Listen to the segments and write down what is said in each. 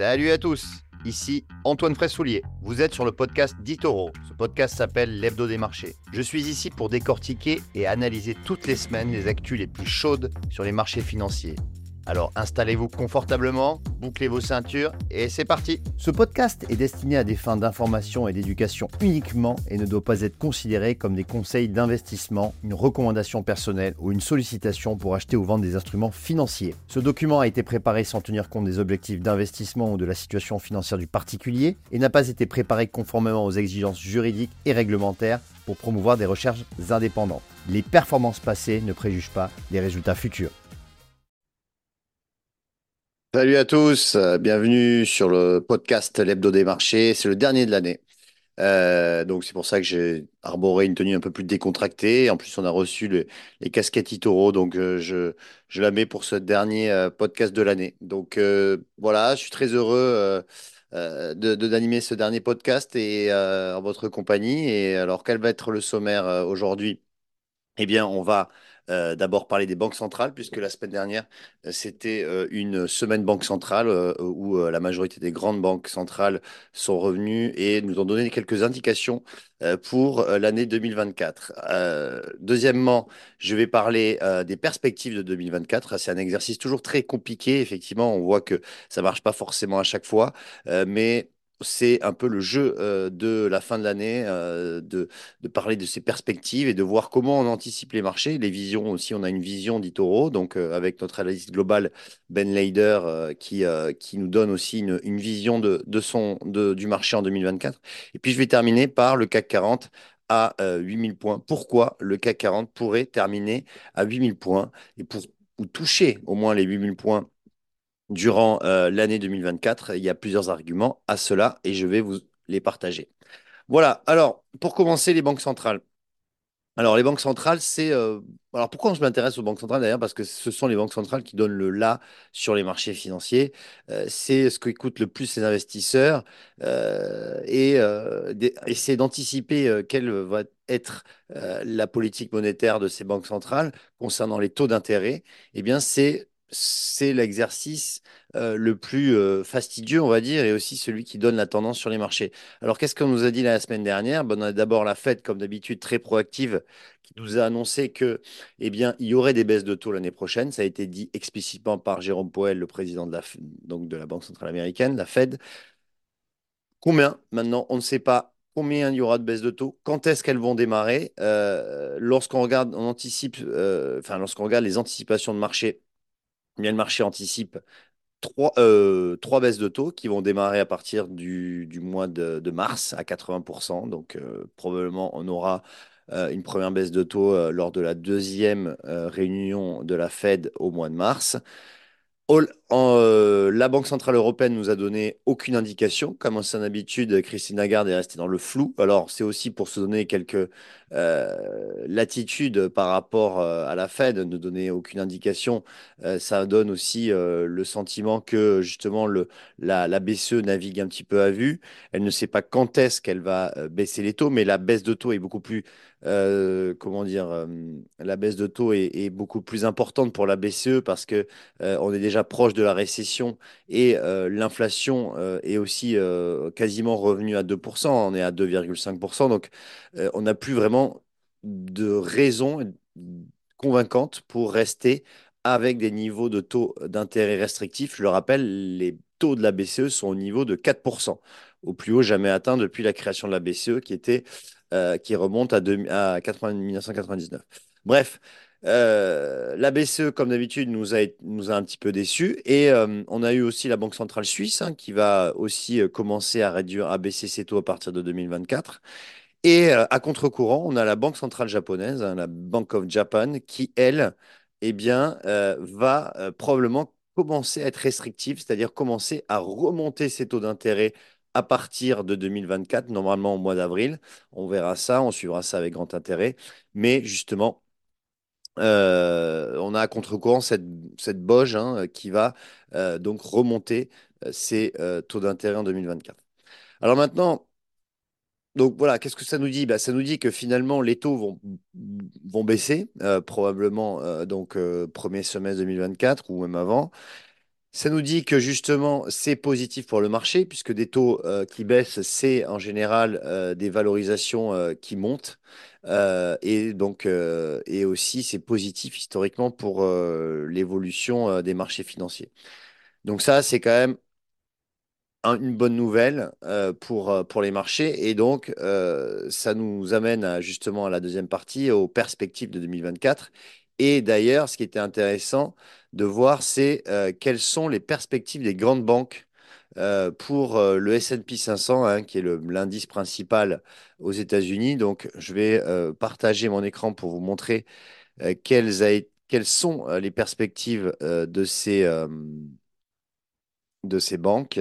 Salut à tous, ici Antoine Fraissoulier. Vous êtes sur le podcast d'Itoro. Ce podcast s'appelle L'Hebdo des marchés. Je suis ici pour décortiquer et analyser toutes les semaines les actus les plus chaudes sur les marchés financiers. Alors installez-vous confortablement, bouclez vos ceintures et c'est parti Ce podcast est destiné à des fins d'information et d'éducation uniquement et ne doit pas être considéré comme des conseils d'investissement, une recommandation personnelle ou une sollicitation pour acheter ou vendre des instruments financiers. Ce document a été préparé sans tenir compte des objectifs d'investissement ou de la situation financière du particulier et n'a pas été préparé conformément aux exigences juridiques et réglementaires pour promouvoir des recherches indépendantes. Les performances passées ne préjugent pas des résultats futurs. Salut à tous, euh, bienvenue sur le podcast L'Hebdo des marchés. C'est le dernier de l'année. Euh, donc c'est pour ça que j'ai arboré une tenue un peu plus décontractée. En plus, on a reçu les casquettes Itoro, donc euh, je, je la mets pour ce dernier podcast de l'année. Donc voilà, je suis très heureux de, d'animer ce dernier podcast et en votre compagnie. Et alors, quel va être le sommaire aujourd'hui? Eh bien, on va euh, d'abord parler des banques centrales, puisque la semaine dernière, euh, c'était euh, une semaine banque centrale où la majorité des grandes banques centrales sont revenues et nous ont donné quelques indications pour l'année 2024. deuxièmement, je vais parler des perspectives de 2024. C'est un exercice toujours très compliqué. Effectivement, on voit que ça marche pas forcément à chaque fois, mais c'est un peu le jeu euh, de la fin de l'année, euh, de, parler de ses perspectives et de voir comment on anticipe les marchés. Les visions aussi, on a une vision d'Itoro, donc euh, avec notre analyste global Ben Leider qui, nous donne aussi une, vision du marché en 2024. Et puis je vais terminer par le CAC 40 à 8000 points. Pourquoi le CAC 40 pourrait terminer à 8000 points? Et pour ou toucher au moins les 8000 points durant euh, l'année 2024. Il y a plusieurs arguments à cela et je vais vous les partager. Voilà, alors pour commencer, les banques centrales. Alors les banques centrales, c'est... Euh, alors pourquoi je m'intéresse aux banques centrales d'ailleurs Parce que ce sont les banques centrales qui donnent le là sur les marchés financiers. Euh, c'est ce qui coûte le plus les investisseurs et essayer d'anticiper quelle va être la politique monétaire de ces banques centrales concernant les taux d'intérêt. Eh bien, c'est c'est l'exercice le plus fastidieux, on va dire, et aussi celui qui donne la tendance sur les marchés. Alors, qu'est-ce qu'on nous a dit la semaine dernière? Ben, d'abord la Fed, comme d'habitude, très proactive, qui nous a annoncé que, eh bien, il y aurait des baisses de taux l'année prochaine. Ça a été dit explicitement par Jérôme Powell, le président de la, donc de la Banque centrale américaine, la Fed. Combien? Maintenant, on ne sait pas combien il y aura de baisses de taux, quand est-ce qu'elles vont démarrer? Euh, lorsqu'on regarde, on anticipe, enfin, lorsqu'on regarde les anticipations de marché le marché anticipe trois, euh, trois, baisses de taux qui vont démarrer à partir du, mois de, mars à 80%. Donc, euh, probablement, on aura euh, une première baisse de taux lors de la deuxième réunion de la Fed au mois de mars. Euh, la Banque Centrale Européenne nous a donné aucune indication. Comme c'est habitude, Christine Lagarde est restée dans le flou. Alors, c'est aussi pour se donner quelques euh, latitudes par rapport euh, à la Fed, ne donner aucune indication. ça donne aussi le sentiment que justement la, BCE navigue un petit peu à vue. Elle ne sait pas quand est-ce qu'elle va baisser les taux, mais la baisse de taux est beaucoup plus euh, comment dire, euh, la baisse de taux est, beaucoup plus importante pour la BCE parce que euh, on est déjà proche de la récession et l'inflation est aussi quasiment revenue à 2%, on est à 2,5%, donc on n'a plus vraiment de raison convaincante pour rester avec des niveaux de taux d'intérêt restrictifs. Je le rappelle, les taux de la BCE sont au niveau de 4%, au plus haut jamais atteint depuis la création de la BCE qui était euh, qui remonte à, à 1999. Bref, euh, la BCE, comme d'habitude, nous a, nous a un petit peu déçus. Et euh, on a eu aussi la Banque centrale suisse hein, qui va aussi commencer à réduire, à baisser ses taux à partir de 2024. Et à contre-courant, on a la Banque centrale japonaise, hein, la Bank of Japan, qui, elle, eh bien, va probablement commencer à être restrictive, c'est-à-dire commencer à remonter ses taux d'intérêt à partir de 2024, normalement au mois d'avril. On verra ça, on suivra ça avec grand intérêt. Mais justement, euh, on a à contre-courant cette, cette Boge hein, qui va euh, donc remonter ses euh, taux d'intérêt en 2024. Alors maintenant, voilà, qu'est-ce que ça nous dit? Bah, Ça nous dit que finalement les taux vont, vont baisser, probablement donc premier semestre 2024 ou même avant. Ça nous dit que justement, c'est positif pour le marché, puisque des taux euh, qui baissent, c'est en général euh, des valorisations euh, qui montent. Et donc, et aussi, c'est positif historiquement pour l'évolution des marchés financiers. Donc ça, c'est quand même un- une bonne nouvelle pour, pour les marchés. Et donc, ça nous amène justement à la deuxième partie, aux perspectives de 2024. Et d'ailleurs, ce qui était intéressant de voir, c'est euh, quelles sont les perspectives des grandes banques euh, pour euh, le S&P 500, hein, qui est l'indice principal aux États-Unis. Donc, je vais partager mon écran pour vous montrer quelles, a- quelles sont les perspectives de ces, de ces banques.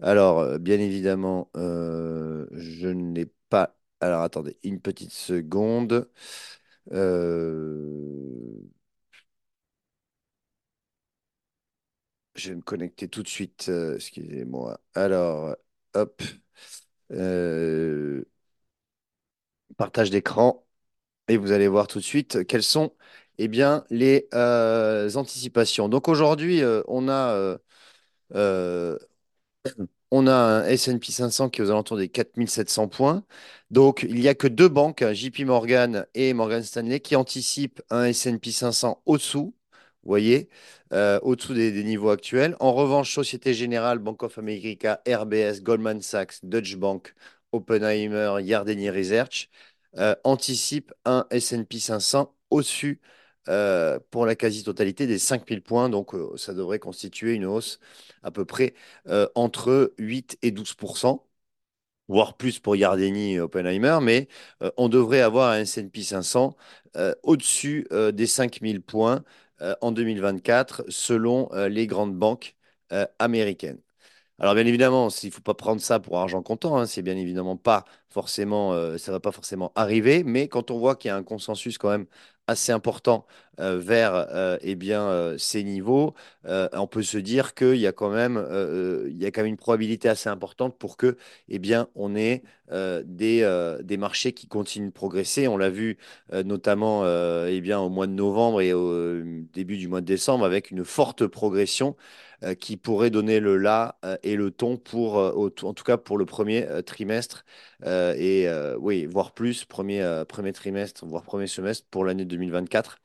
Alors, bien évidemment, euh, je n'ai pas... Alors, attendez, une petite seconde. Euh, je vais me connecter tout de suite. euh, excusez-moi. Alors, hop. Euh, partage d'écran. Et vous allez voir tout de suite quelles sont eh bien, les euh, anticipations. Donc aujourd'hui, on a On a un S&P 500 qui est aux alentours des 4700 points. Donc, il n'y a que deux banques, hein, JP Morgan et Morgan Stanley, qui anticipent un S&P 500 au-dessous, vous voyez, euh, au-dessous des, niveaux actuels. En revanche, Société Générale, Bank of America, RBS, Goldman Sachs, Deutsche Bank, Oppenheimer, Yardeni Research euh, anticipent un S&P 500 au-dessus euh, pour la quasi-totalité des 5000 points. Donc, ça devrait constituer une hausse à peu près entre 8 et 12% voire plus pour Yardeni et Oppenheimer, mais on devrait avoir un S&P 500 euh, au-dessus des 5000 points en 2024 selon euh, les grandes banques euh, américaines. Alors bien évidemment, il ne faut pas prendre ça pour argent comptant, hein, c'est bien évidemment pas forcément, euh, va pas forcément arriver, mais quand on voit qu'il y a un consensus quand même assez important euh, vers euh, eh bien, euh, ces niveaux, on peut se dire qu'il y a quand même, y a quand même une probabilité assez importante pour que eh on ait des, marchés qui continuent de progresser. On l'a vu notamment eh au mois de novembre et au début du mois de décembre avec une forte progression euh, qui pourrait donner le là euh, et le ton pour, euh, en tout cas pour le premier trimestre et oui, voire plus, premier, premier trimestre, voire premier semestre pour l'année 2024.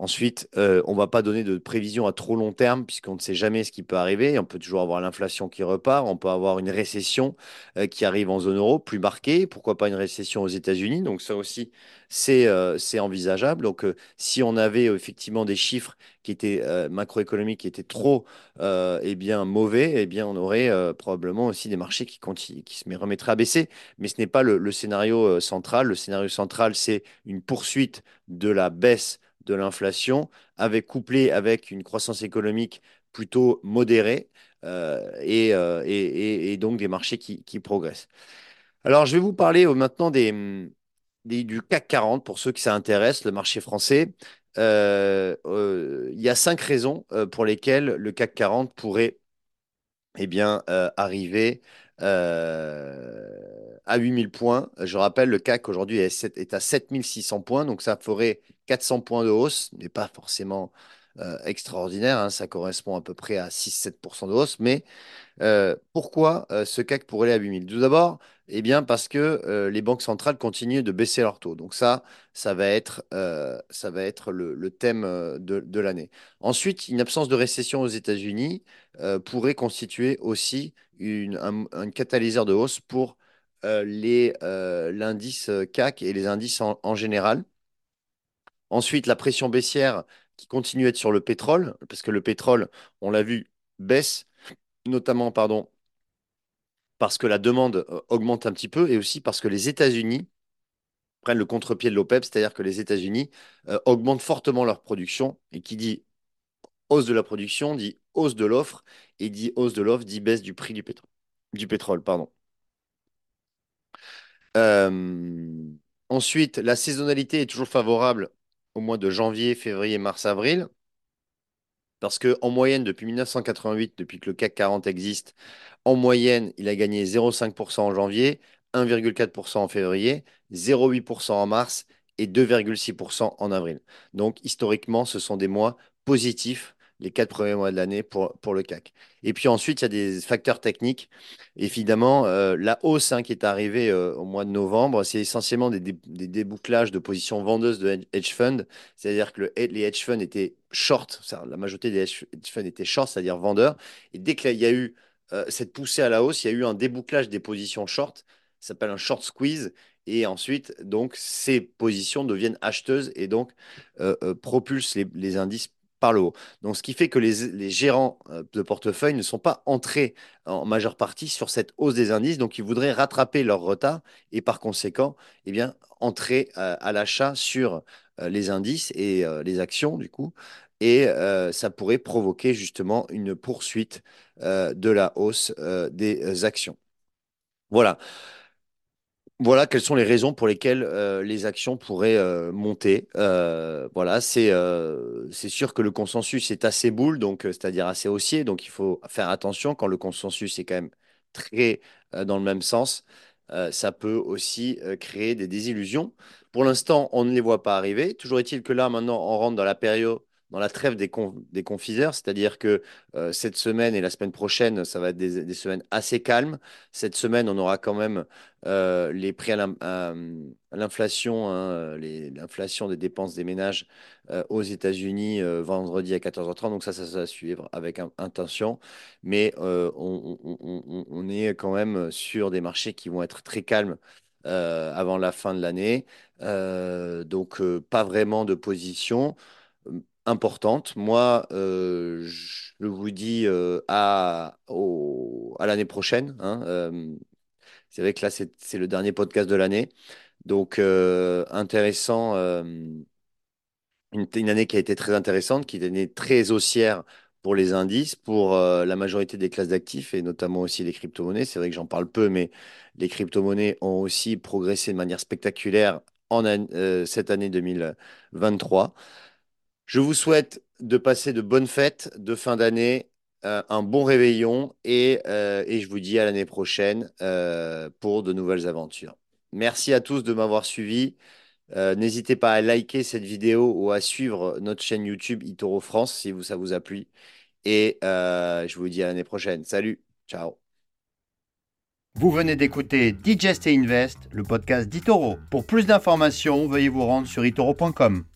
Ensuite, euh, on ne va pas donner de prévision à trop long terme puisqu'on ne sait jamais ce qui peut arriver. On peut toujours avoir l'inflation qui repart, on peut avoir une récession euh, qui arrive en zone euro plus marquée, pourquoi pas une récession aux États-Unis? Donc ça aussi, c'est euh, envisageable. Donc si on avait effectivement des chiffres qui étaient macroéconomiques qui étaient trop eh bien, mauvais, eh bien, on aurait probablement aussi des marchés qui, se remettraient à baisser. Mais ce n'est pas le, scénario central. Le scénario central, c'est une poursuite de la baisse de l'inflation, avec couplé avec une croissance économique plutôt modérée euh, et, euh, et- donc des marchés qui, progressent. Alors, je vais vous parler euh, maintenant du CAC 40 pour ceux qui s'intéressent, le marché français. Il y a cinq raisons pour lesquelles le CAC 40 pourrait eh bien, arriver euh, à 8000 points. Je rappelle, le CAC aujourd'hui est, est à 7600 points, donc ça ferait 400 points de hausse, mais pas forcément euh, extraordinaire, hein, ça correspond à peu près à 6-7% de hausse, mais euh, pourquoi euh, ce CAC pourrait aller à 8000? Tout d'abord, eh bien parce que les banques centrales continuent de baisser leurs taux. Donc ça, ça va être, ça va être le, thème de, l'année. Ensuite, une absence de récession aux États-Unis pourrait constituer aussi une, un, catalyseur de hausse pour l'indice CAC et les indices en général. Ensuite, la pression baissière qui continue à être sur le pétrole, parce que le pétrole, on l'a vu, baisse, notamment, pardon, parce que la demande euh, augmente un petit peu et aussi parce que les États-Unis prennent le contre-pied de l'OPEP, c'est-à-dire que les États-Unis euh, augmentent fortement leur production et qui dit hausse de la production dit hausse de l'offre et dit hausse de l'offre dit baisse du prix du pétrole. Du pétrole, pardon. Euh, ensuite, la saisonnalité est toujours favorable au mois de janvier, février, mars, avril. Parce qu'en moyenne, depuis 1988, depuis que le CAC 40 existe, en moyenne, il a gagné 0,5% en janvier, 1,4% en février, 0,8% en mars et 2,6% en avril. Donc, historiquement, ce sont des mois positifs les quatre premiers mois de l'année pour, pour le CAC. Et puis ensuite, il y a des facteurs techniques. Évidemment, euh, la hausse hein, qui est arrivée euh, au mois de novembre, c'est essentiellement des, débouclages de positions vendeuses de hedge funds. C'est-à-dire que les hedge funds étaient short, la majorité des hedge funds étaient short, c'est-à-dire vendeurs. Et dès qu'il y a eu euh, cette poussée à la hausse, il y a eu un débouclage des positions short. Ça s'appelle un short squeeze. Et ensuite, donc, ces positions deviennent acheteuses et donc propulsent les indices par le haut. Donc, ce qui fait que les, gérants euh, de portefeuille ne sont pas entrés en majeure partie sur cette hausse des indices. Donc, ils voudraient rattraper leur retard et par conséquent, eh bien, entrer euh, à l'achat sur euh, les indices et les actions, du coup. Et ça pourrait provoquer justement une poursuite de la hausse des actions. Voilà. Voilà quelles sont les raisons pour lesquelles euh, les actions pourraient euh, monter. Euh, voilà, c'est c'est sûr que le consensus est assez boule, donc c'est-à-dire assez haussier, donc il faut faire attention quand le consensus est quand même très dans le même sens. ça peut aussi créer des désillusions. Pour l'instant, on ne les voit pas arriver. Toujours est-il que là, maintenant, on rentre dans la période dans la trêve des, confiseurs, c'est-à-dire que euh, cette semaine et la semaine prochaine, ça va être des, semaines assez calmes. Cette semaine, on aura quand même euh, les prix à l'inflation, hein, l'inflation des dépenses des ménages euh, aux États-Unis vendredi à 14h30. Donc ça, ça, va suivre avec intention. Mais on, est quand même sur des marchés qui vont être très calmes. avant la fin de l'année. donc, pas vraiment de position importante. Moi, euh, je vous dis euh, à, l'année prochaine. Hein, euh, c'est vrai que là, c'est le dernier podcast de l'année. Donc, intéressant. Une, une, année qui a été très intéressante, qui est une année très haussière pour les indices, pour la majorité des classes d'actifs et notamment aussi les crypto-monnaies. C'est vrai que j'en parle peu, mais les crypto-monnaies ont aussi progressé de manière spectaculaire en cette année 2023. Je vous souhaite de passer de bonnes fêtes de fin d'année, euh, un bon réveillon et, euh, et, je vous dis à l'année prochaine euh, pour de nouvelles aventures. Merci à tous de m'avoir suivi. N'hésitez pas à liker cette vidéo ou à suivre notre chaîne YouTube Itoro France si ça vous a plu. Et je vous dis à l'année prochaine. Salut, ciao. Vous venez d'écouter Digest et Invest, le podcast d'Itoro. Pour plus d'informations, veuillez vous rendre sur itoro.com.